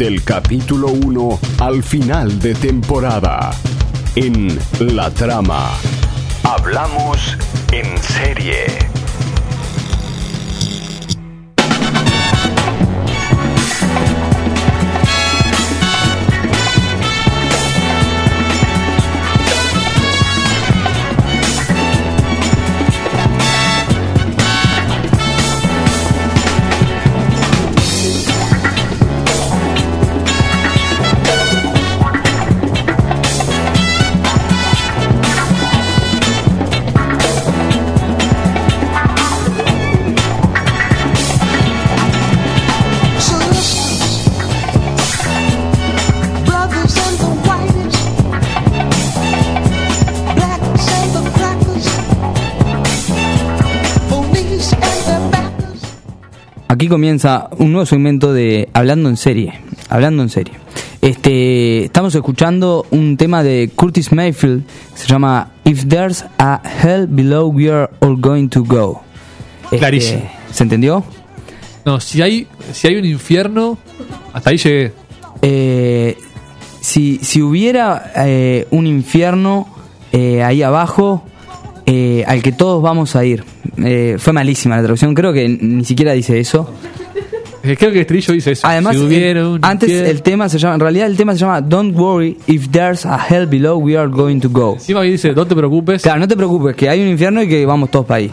del capítulo 1 al final de temporada. En La Trama. Hablamos en serie. Comienza un nuevo segmento de Hablando en serie. Hablando en serie. Este, estamos escuchando un tema de Curtis Mayfield se llama If There's a Hell Below We Are All Going to Go. Este, Clarísimo. ¿Se entendió? No, si hay, si hay un infierno, hasta ahí llegué. Eh, si, si hubiera eh, un infierno eh, ahí abajo al que todos vamos a ir. Eh, fue malísima la traducción, creo que ni siquiera dice eso. Eh, Creo que el estribillo dice eso. Además, si el- antes el tema se llama, en realidad el tema se llama Don't worry if there's a hell below we are going to go. Encima ahí dice, no te preocupes. Claro, no te preocupes, que hay un infierno y que vamos todos para ahí.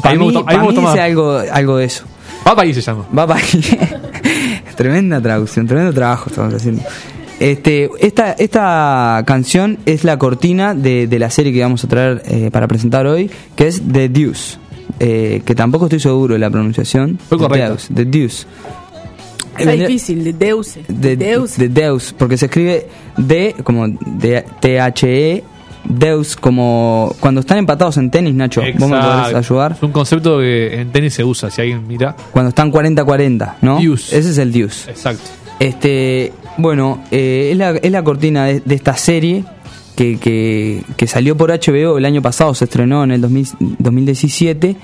Para Ahí mí, ahí para me mí dice algo, algo de eso. Papá ahí se llama. Va para ahí. Tremenda traducción, tremendo trabajo estamos haciendo. Este, esta, esta canción es la cortina de, de la serie que vamos a traer eh, para presentar hoy, que es The Deuce. Eh, que tampoco estoy seguro de la pronunciación. Fue correcto. Deuce. Está Vendría- difícil, de Deus. de, Deus. de Deus, porque se escribe D como de T-H-E, Deus, como cuando están empatados en tenis, Nacho. ¿Vos me podés Exacto. ayudar? Es un concepto que en tenis se usa, si alguien mira. Cuando están 40-40, ¿no? Deuce. Ese es el Deus. Exacto. Este, bueno, eh, es, la, es la cortina de, de esta serie que, que, que salió por HBO el año pasado, se estrenó en el 2000 2017.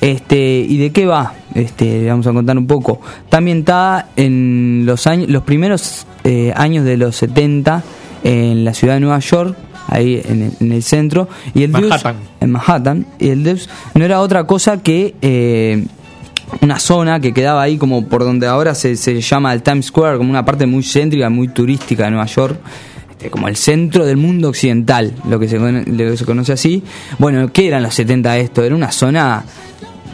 Este, ¿Y de qué va? Este, vamos a contar un poco. Está ambientada en los, años, los primeros eh, años de los 70 en la ciudad de Nueva York, ahí en el, en el centro. Y el Manhattan. en Manhattan. Y el no era otra cosa que eh, una zona que quedaba ahí como por donde ahora se, se llama el Times Square, como una parte muy céntrica, muy turística de Nueva York. Este, Como el centro del mundo occidental, lo que, se, lo que se conoce así. Bueno, ¿qué eran los 70 esto? Era una zona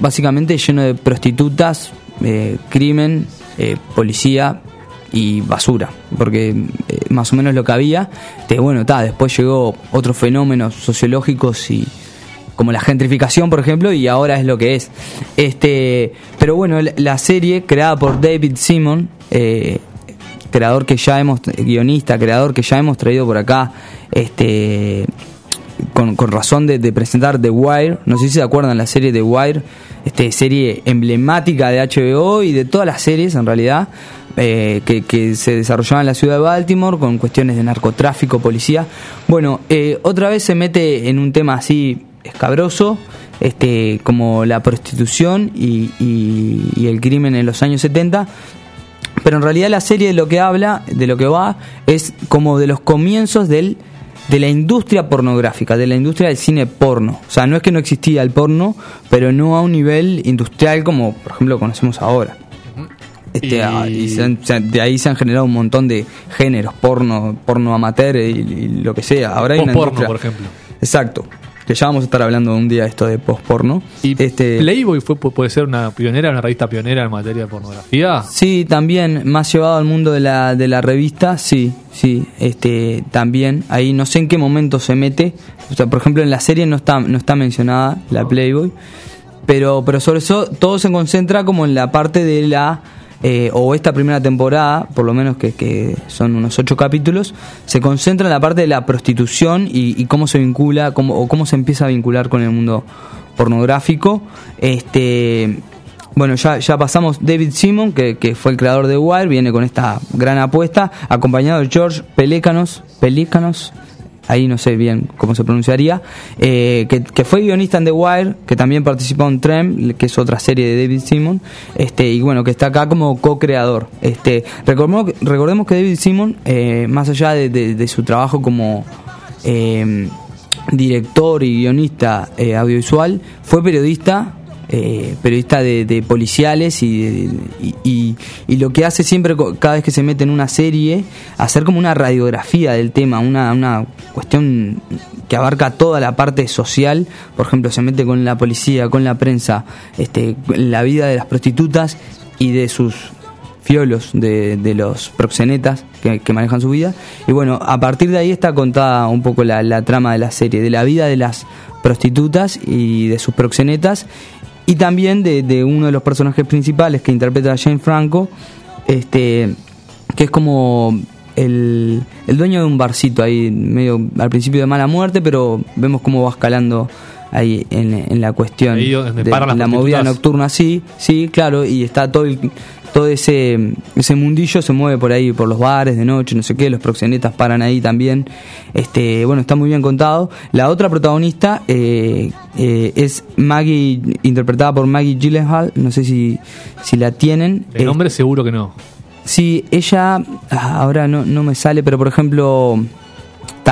básicamente lleno de prostitutas, eh, crimen, eh, policía y basura, porque eh, más o menos lo que había. Bueno, ta, después llegó otros fenómenos sociológicos y como la gentrificación, por ejemplo, y ahora es lo que es. Este, pero bueno, la, la serie creada por David Simon, eh, creador que ya hemos guionista, creador que ya hemos traído por acá, este con, razón de, presentar The Wire. No sé si se acuerdan la serie The Wire, este, serie emblemática de HBO y de todas las series en realidad. eh, que, se desarrollaban en la ciudad de Baltimore con cuestiones de narcotráfico, policía. Bueno, eh, otra vez se mete en un tema así escabroso, este, como la prostitución y- y el crimen en los años 70, pero en realidad la serie de lo que habla, de lo que va, es como de los comienzos del, de la industria pornográfica, de la industria del cine porno. O sea, no es que no existía el porno, pero no a un nivel industrial como, por ejemplo, conocemos ahora. Este, Y- ah, y se han- se de ahí se han generado un montón de géneros, porno, porno amateur y, y lo que sea. Ahora hay una industria- por ejemplo. Exacto. Que ya vamos a estar hablando un día de esto de post-porno. Y este, Playboy fue, pu- puede ser una pionera, una revista pionera en materia de pornografía. Sí, también, más llevado al mundo de la, de la revista, sí, sí, este, también. Ahí no sé en qué momento se mete. O sea, por ejemplo, en la serie no está, no está mencionada la Playboy. Pero, pero sobre eso todo se concentra como en la parte de la, eh, o esta primera temporada, por lo menos que, que son unos ocho capítulos, se concentra en la parte de la prostitución y, cómo se vincula, cómo, o cómo se empieza a vincular con el mundo pornográfico. Este, bueno, ya, ya pasamos David Simon, que, que fue el creador de Wire, viene con esta gran apuesta, acompañado de George Pelícanos, Pelícanos, ahí no sé bien cómo se pronunciaría, eh, que, que fue guionista en The Wire, que también participó en Trem, que es otra serie de David Simon, este, y bueno, que está acá como co-creador. Este, recordemos, recordemos que David Simon, eh, más allá de, su trabajo como eh, director y guionista eh, audiovisual, fue periodista. Eh, periodista de, policiales y, y, y- y lo que hace siempre cada vez que se mete en una serie hacer como una radiografía del tema una, una cuestión que abarca toda la parte social por ejemplo se mete con la policía con la prensa este la vida de las prostitutas y de sus fiolos de, de los proxenetas que, que manejan su vida. Y bueno, a partir de ahí está contada un poco la, la trama de la serie, de la vida de las prostitutas y de sus proxenetas, y también de, de uno de los personajes principales que interpreta a Jane Franco, este, que es como el, el dueño de un barcito ahí, medio al principio de mala muerte, pero vemos cómo va escalando ahí en, en la cuestión donde de la movida nocturna, sí, sí, claro, y está todo el- todo ese ese mundillo se mueve por ahí por los bares de noche, no sé qué, los proxenetas paran ahí también. Este, bueno, está muy bien contado. La otra protagonista eh, eh, es Maggie interpretada por Maggie Gyllenhaal, no sé si si la tienen. El Eh, nombre seguro que no. Sí, ella, ah, ahora no, no me sale, pero por ejemplo,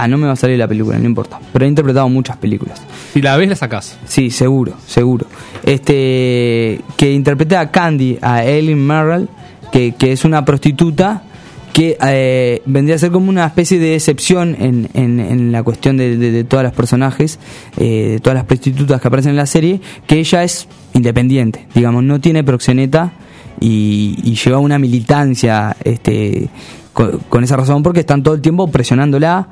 no me va a salir la película, no importa. Pero ha interpretado muchas películas. Si la ves, la sacás. Sí, seguro, seguro. Este, que interpreta a Candy, a Ellen Merrill, que, que es una prostituta que eh, vendría a ser como una especie de excepción en, en, en la cuestión de, de, de todas las personajes, eh, de todas las prostitutas que aparecen en la serie, que ella es independiente, digamos, no tiene proxeneta y, y lleva una militancia este, con, con esa razón porque están todo el tiempo presionándola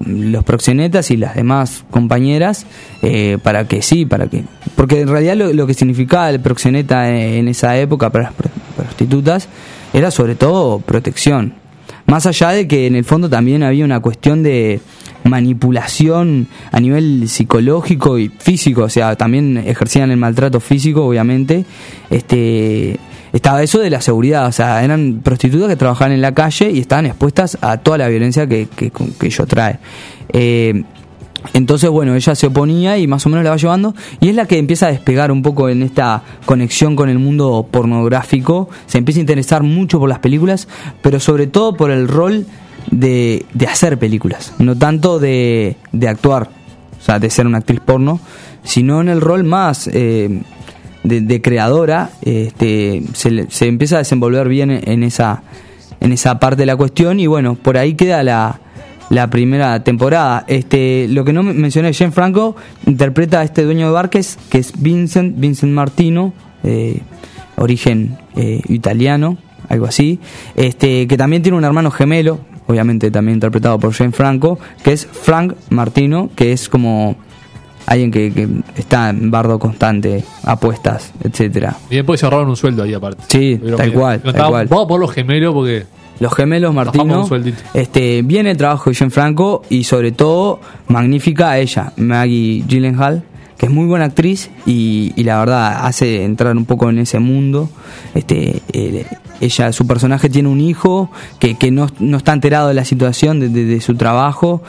los proxenetas y las demás compañeras eh, para que sí, para que... Porque en realidad lo, que significaba el proxeneta en esa época para las pro- prostitutas era sobre todo protección. Más allá de que en el fondo también había una cuestión de manipulación a nivel psicológico y físico, o sea, también ejercían el maltrato físico, obviamente. Este estaba eso de la seguridad, o sea, eran prostitutas que trabajaban en la calle y estaban expuestas a toda la violencia que, que, que ello trae. Eh, entonces, bueno, ella se oponía y más o menos la va llevando y es la que empieza a despegar un poco en esta conexión con el mundo pornográfico, se empieza a interesar mucho por las películas, pero sobre todo por el rol de, de hacer películas, no tanto de, de actuar, o sea, de ser una actriz porno, sino en el rol más eh, de, creadora, este, se, se empieza a desenvolver bien en, esa, en esa parte de la cuestión y bueno, por ahí queda la, la primera temporada. Este, lo que no me- mencioné, Jane Franco interpreta a este dueño de Barques, que es Vincent, Vincent Martino, eh, origen eh, italiano, algo así, este, que también tiene un hermano gemelo, obviamente también interpretado por Jane Franco, que es Frank Martino, que es como alguien que, que está en bardo constante, apuestas, etcétera. Bien, puede se ahorraron un sueldo ahí aparte. Sí, tal cual, tal estaba- cual. Vamos por los gemelos porque Los gemelos Martino, este, viene el trabajo de Jane Franco y sobre todo magnífica a ella, Maggie Gyllenhaal, que es muy buena actriz y, y la verdad hace entrar un poco en ese mundo. Este, eh, ella, su personaje tiene un hijo que, que no, no está enterado de la situación de, de- de su trabajo,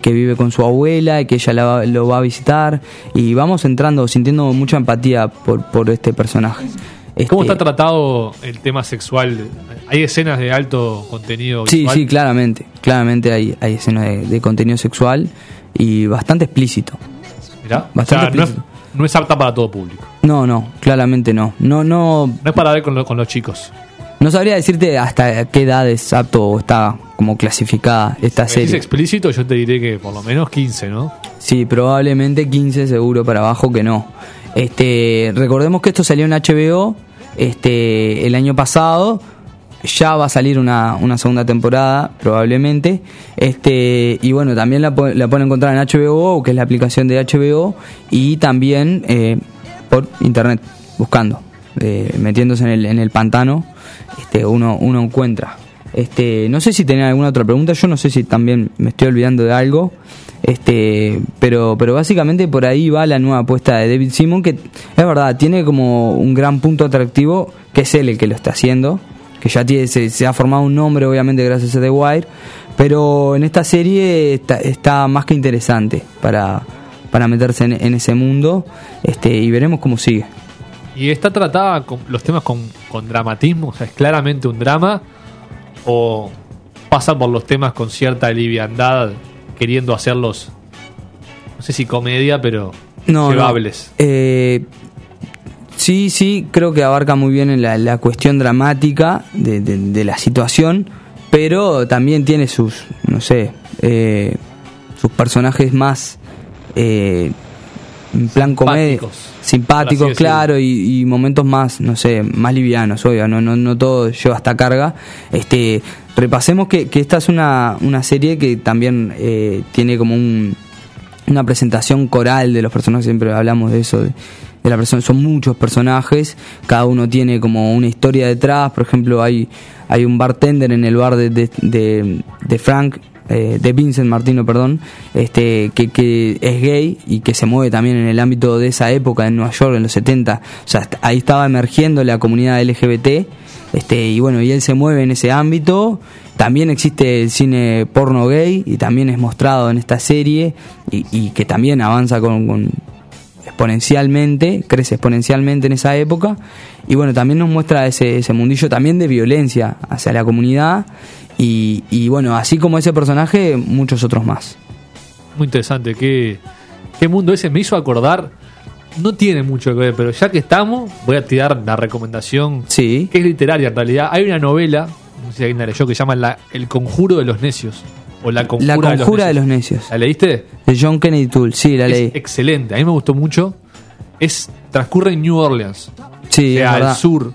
que vive con su abuela y que ella la lo va a visitar y vamos entrando, sintiendo mucha empatía por, por este personaje. ¿Cómo Este, está tratado el tema sexual? ¿Hay escenas de alto contenido Sí, visual? sí, claramente. Claramente hay, hay escenas de, de contenido sexual y bastante explícito. Mirá, Bastante o sea, no, es, no es apta para todo público. No, no, claramente no. No, no, No es para ver con, lo- con los chicos. No sabría decirte hasta qué edad es apto está como clasificada esta Si es serie. explícito, yo te diré que por lo menos 15, ¿no? Sí, probablemente 15 seguro para abajo que no. Este, recordemos que esto salió en HBO este el año pasado. Ya va a salir una, una segunda temporada, probablemente. Este, y bueno, también la, la pueden encontrar en HBO, que es la aplicación de HBO, y también eh, por internet, buscando, eh, metiéndose en el, en el pantano, este, uno, uno encuentra. Este, no sé si tenía alguna otra pregunta, yo no sé si también me estoy olvidando de algo. Este, pero, pero básicamente por ahí va la nueva apuesta de David Simon, que es verdad, tiene como un gran punto atractivo, que es él el que lo está haciendo. que ya tiene, se, se ha formado un nombre, obviamente, gracias a The Wire. Pero en esta serie está, está más que interesante para, para meterse en, en ese mundo este, y veremos cómo sigue. Y está tratada con los temas con, con dramatismo, o sea, es claramente un drama, o pasa por los temas con cierta liviandad, queriendo hacerlos, no sé si comedia, pero No, llevables. no. Eh, sí, sí, creo que abarca muy bien en la, la cuestión dramática de, de- de la situación, pero también tiene sus, no sé, eh, sus personajes más eh, en plan comedia. Simpáticos, claro, y, y momentos más, no sé, más livianos, obvio, no, no, no todo lleva hasta carga. Este, repasemos que, que esta es una, una serie que también eh, tiene como un, una presentación coral de los personajes, siempre hablamos de eso, de, de la persona, son muchos personajes, cada uno tiene como una historia detrás, por ejemplo hay, hay un bartender en el bar de, de, de- de Frank, eh, de Vincent Martino, perdón, este, que, que es gay y que se mueve también en el ámbito de esa época en Nueva York, en los 70, o sea, ahí estaba emergiendo la comunidad LGBT, este, y bueno, y él se mueve en ese ámbito. También existe el cine porno gay y también es mostrado en esta serie y, y que también avanza con, con- exponencialmente, crece exponencialmente en esa época. Y bueno, también nos muestra ese, ese mundillo también de violencia hacia la comunidad. Y, y bueno, así como ese personaje, muchos otros más. Muy interesante. ¿Qué, qué mundo ese me hizo acordar? No tiene mucho que ver, pero ya que estamos, voy a tirar la recomendación Sí, que es literaria en realidad. Hay una novela, no sé si alguien la leyó, que se llama la, El conjuro de los necios. O La conjura, La conjura de los necios. necios. ¿La leíste? De John Kennedy Toole, sí, la Es leí. excelente, a mí me gustó mucho. Es Transcurre en New Orleans, Sí, o sea, es al sur.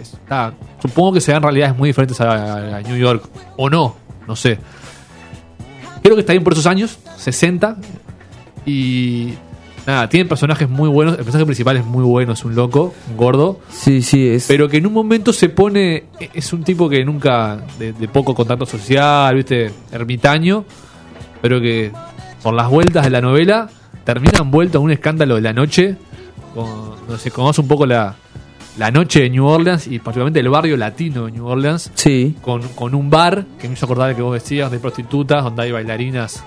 Está- supongo que se dan realidades muy diferentes a, a New York, o no, no sé. Creo que está bien por esos años, 60. Y nada, tiene personajes muy buenos. El personaje principal es muy bueno, es un loco, un gordo. Sí, sí, es. Pero que en un momento se pone. Es un tipo que nunca. de, de poco contacto social, ¿viste? Ermitaño. Pero que por las vueltas de la novela termina envuelto en un escándalo de la noche. Con, donde se conoce un poco la, la noche de New Orleans y particularmente el barrio latino de New Orleans. Sí, Con, con un bar que me hizo acordar de que vos decías de prostitutas, donde hay bailarinas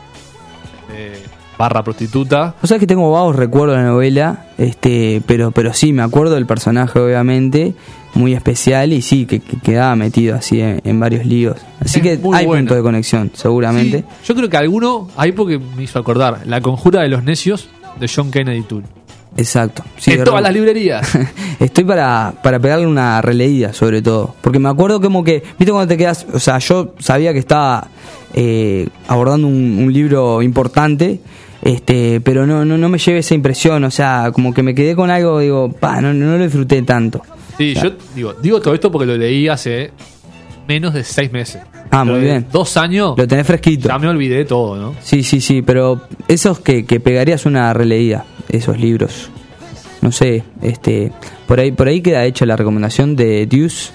eh, barra prostituta. O sea que tengo vagos recuerdos de la novela, este, pero, pero sí, me acuerdo del personaje, obviamente, muy especial y sí, que, que quedaba metido así en, en varios líos. Así Es que hay bueno. punto de conexión, seguramente. Sí, yo creo que alguno, ahí porque me hizo acordar, La Conjura de los Necios de John Kennedy Toole. Exacto. Sí, en todas las librerías. Estoy para, para pegarle una releída, sobre todo. Porque me acuerdo como que, viste cuando te quedas, o sea, yo sabía que estaba eh, abordando un, un libro importante, este, pero no, no, no me llevé esa impresión, o sea, como que me quedé con algo, digo, pa, no, no lo disfruté tanto. Sí, yo digo, digo todo esto porque lo leí hace menos de seis meses. Ah, muy Pero bien. Dos años, Lo tenés fresquito. ya me olvidé todo, ¿no? Sí, sí, sí, pero esos que, que pegarías una releída, esos libros. No sé, este, por ahí, por ahí queda hecha la recomendación de Deuce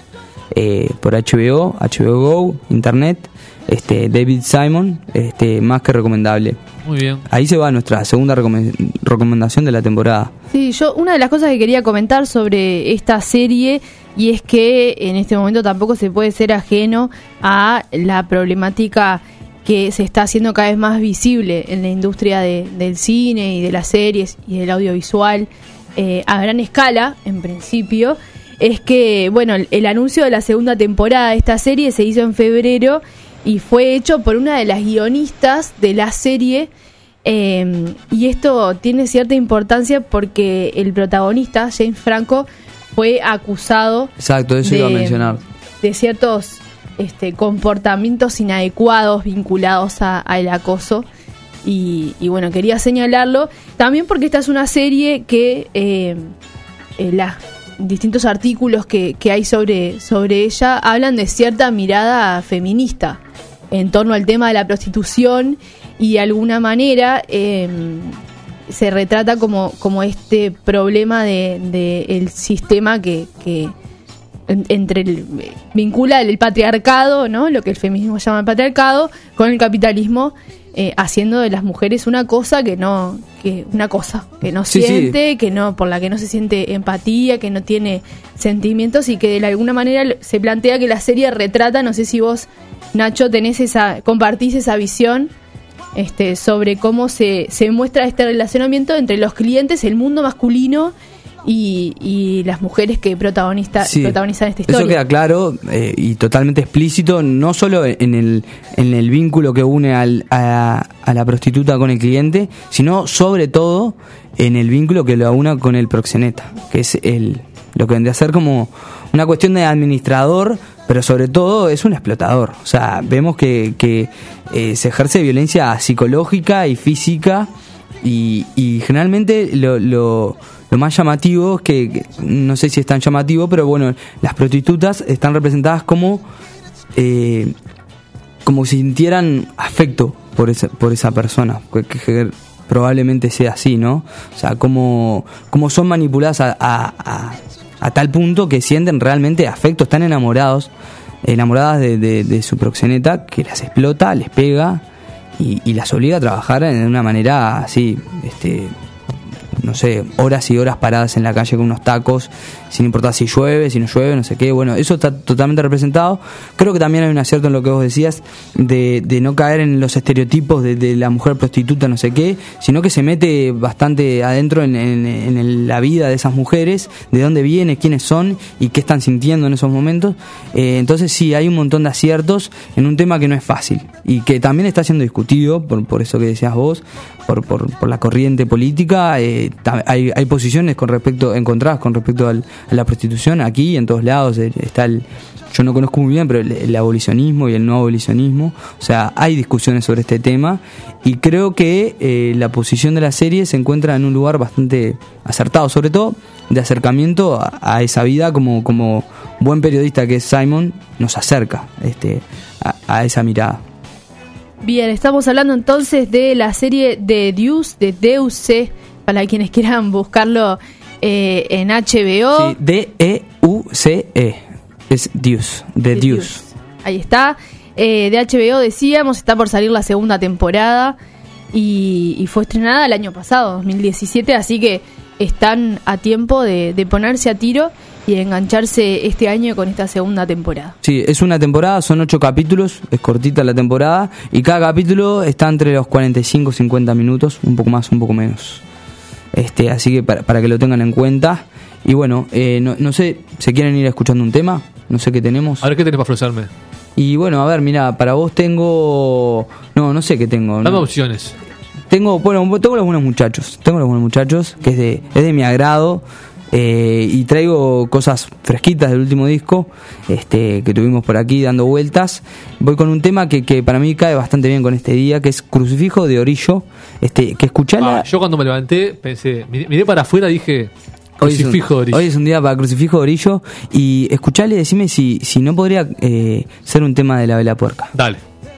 eh, por HBO, HBO Go, Internet, este, David Simon, este, más que recomendable. Muy bien. Ahí se va nuestra segunda recomen- recomendación de la temporada. Sí, yo una de las cosas que quería comentar sobre esta serie y es que en este momento tampoco se puede ser ajeno a la problemática que se está haciendo cada vez más visible en la industria de- del cine y de las series y del audiovisual eh, a gran escala, en principio, es que, bueno, el, el anuncio de la segunda temporada de esta serie se hizo en febrero y fue hecho por una de las guionistas de la serie eh, y esto tiene cierta importancia porque el protagonista, James Franco, fue acusado Exacto, eso iba a mencionar. de ciertos este, comportamientos inadecuados vinculados a- al acoso. Y, y bueno, quería señalarlo. También porque esta es una serie que eh, eh, las distintos artículos que, que hay sobre, sobre ella hablan de cierta mirada feminista en torno al tema de la prostitución y de alguna manera eh, se retrata como, como este problema de, de el sistema que, que, en- entre el, vincula el patriarcado, ¿no? Lo que el feminismo llama el patriarcado, con el capitalismo, eh, haciendo de las mujeres una cosa que no, que una cosa que no Sí, sí. siente, que no, por la que no se siente empatía, que no tiene sentimientos y que de alguna manera se plantea que la serie retrata, no sé si vos, Nacho, tenés esa, compartís esa visión este, sobre cómo se, se muestra este relacionamiento entre los clientes, el mundo masculino y, y las mujeres que protagonista, Sí, protagonizan esta Eso historia. queda claro eh, y totalmente explícito, no solo en el, en el vínculo que une al- a, a la prostituta con el cliente, sino sobre todo en el vínculo que lo una con el proxeneta, que es el, lo que vendría a ser como una cuestión de administrador, pero sobre todo es un explotador. O sea, vemos que, que eh, se ejerce violencia psicológica y física y, y generalmente lo, lo, lo más llamativo es que, no sé si es tan llamativo, pero bueno, las prostitutas están representadas como eh, como si sintieran afecto por esa, por esa persona, que, probablemente sea así, ¿no? O sea, como, como son manipuladas a, a- tal punto que sienten realmente afecto, están enamorados, enamoradas de su proxeneta, que las explota, les pega y, y las obliga a trabajar de una manera así, este, no sé, horas y horas paradas en la calle con unos tacos, sin importar si llueve, si no llueve, no sé qué. Bueno, eso está totalmente representado. Creo que también hay un acierto en lo que vos decías, de, de no caer en los estereotipos de, la mujer prostituta, no sé qué, sino que se mete bastante adentro en, la vida de esas mujeres, de dónde viene, quiénes son y qué están sintiendo en esos momentos. Eh, entonces sí, hay un montón de aciertos en un tema que no es fácil y que también está siendo discutido, por, por eso que decías vos, por, por, por la corriente política. eh, hay, hay posiciones con respecto encontradas con respecto al- a la prostitución aquí en todos lados. eh, está el, yo no conozco muy bien, pero el, abolicionismo y el no abolicionismo. O sea, hay discusiones sobre este tema y creo que eh, la posición de la serie se encuentra en un lugar bastante acertado, sobre todo de acercamiento a, esa vida como, como buen periodista que es Simon nos acerca este, a, esa mirada. Bien, estamos hablando entonces de la serie de Deus, de Deuse, para quienes quieran buscarlo eh, en HBO. Sí, D-E-U-C-E. Es Dios, de de Dios. Ahí está. Eh, de HBO decíamos, está por salir la segunda temporada y, y fue estrenada el año pasado, 2017, así que están a tiempo de, de ponerse a tiro y de engancharse este año con esta segunda temporada. Sí, es una temporada, son ocho capítulos, es cortita la temporada y cada capítulo está entre los 45 y 50 minutos, un poco más, un poco menos. Este, así que para, para que lo tengan en cuenta. Y bueno, eh, no, no sé, ¿se quieren ir escuchando un tema? No sé qué tenemos. A ver qué tenés para ofrecerme. Y bueno, a ver, mira, para vos tengo... No, no sé qué tengo. Dame no. opciones. Tengo, bueno, tengo los buenos muchachos. Tengo los buenos muchachos, que es de, es de mi agrado. Eh, y traigo cosas fresquitas del último disco este, que tuvimos por aquí dando vueltas. Voy con un tema que, que para mí cae bastante bien con este día, que es Crucifijo de Orillo. Este, que escuchala. Ah, yo cuando me levanté pensé, miré, miré para afuera y dije, Hoy es, un, crucifijo de orillo. hoy es un día para Crucifijo de Orillo. Y escuchale y decime si, si no podría eh, ser un tema de la vela puerca. Dale.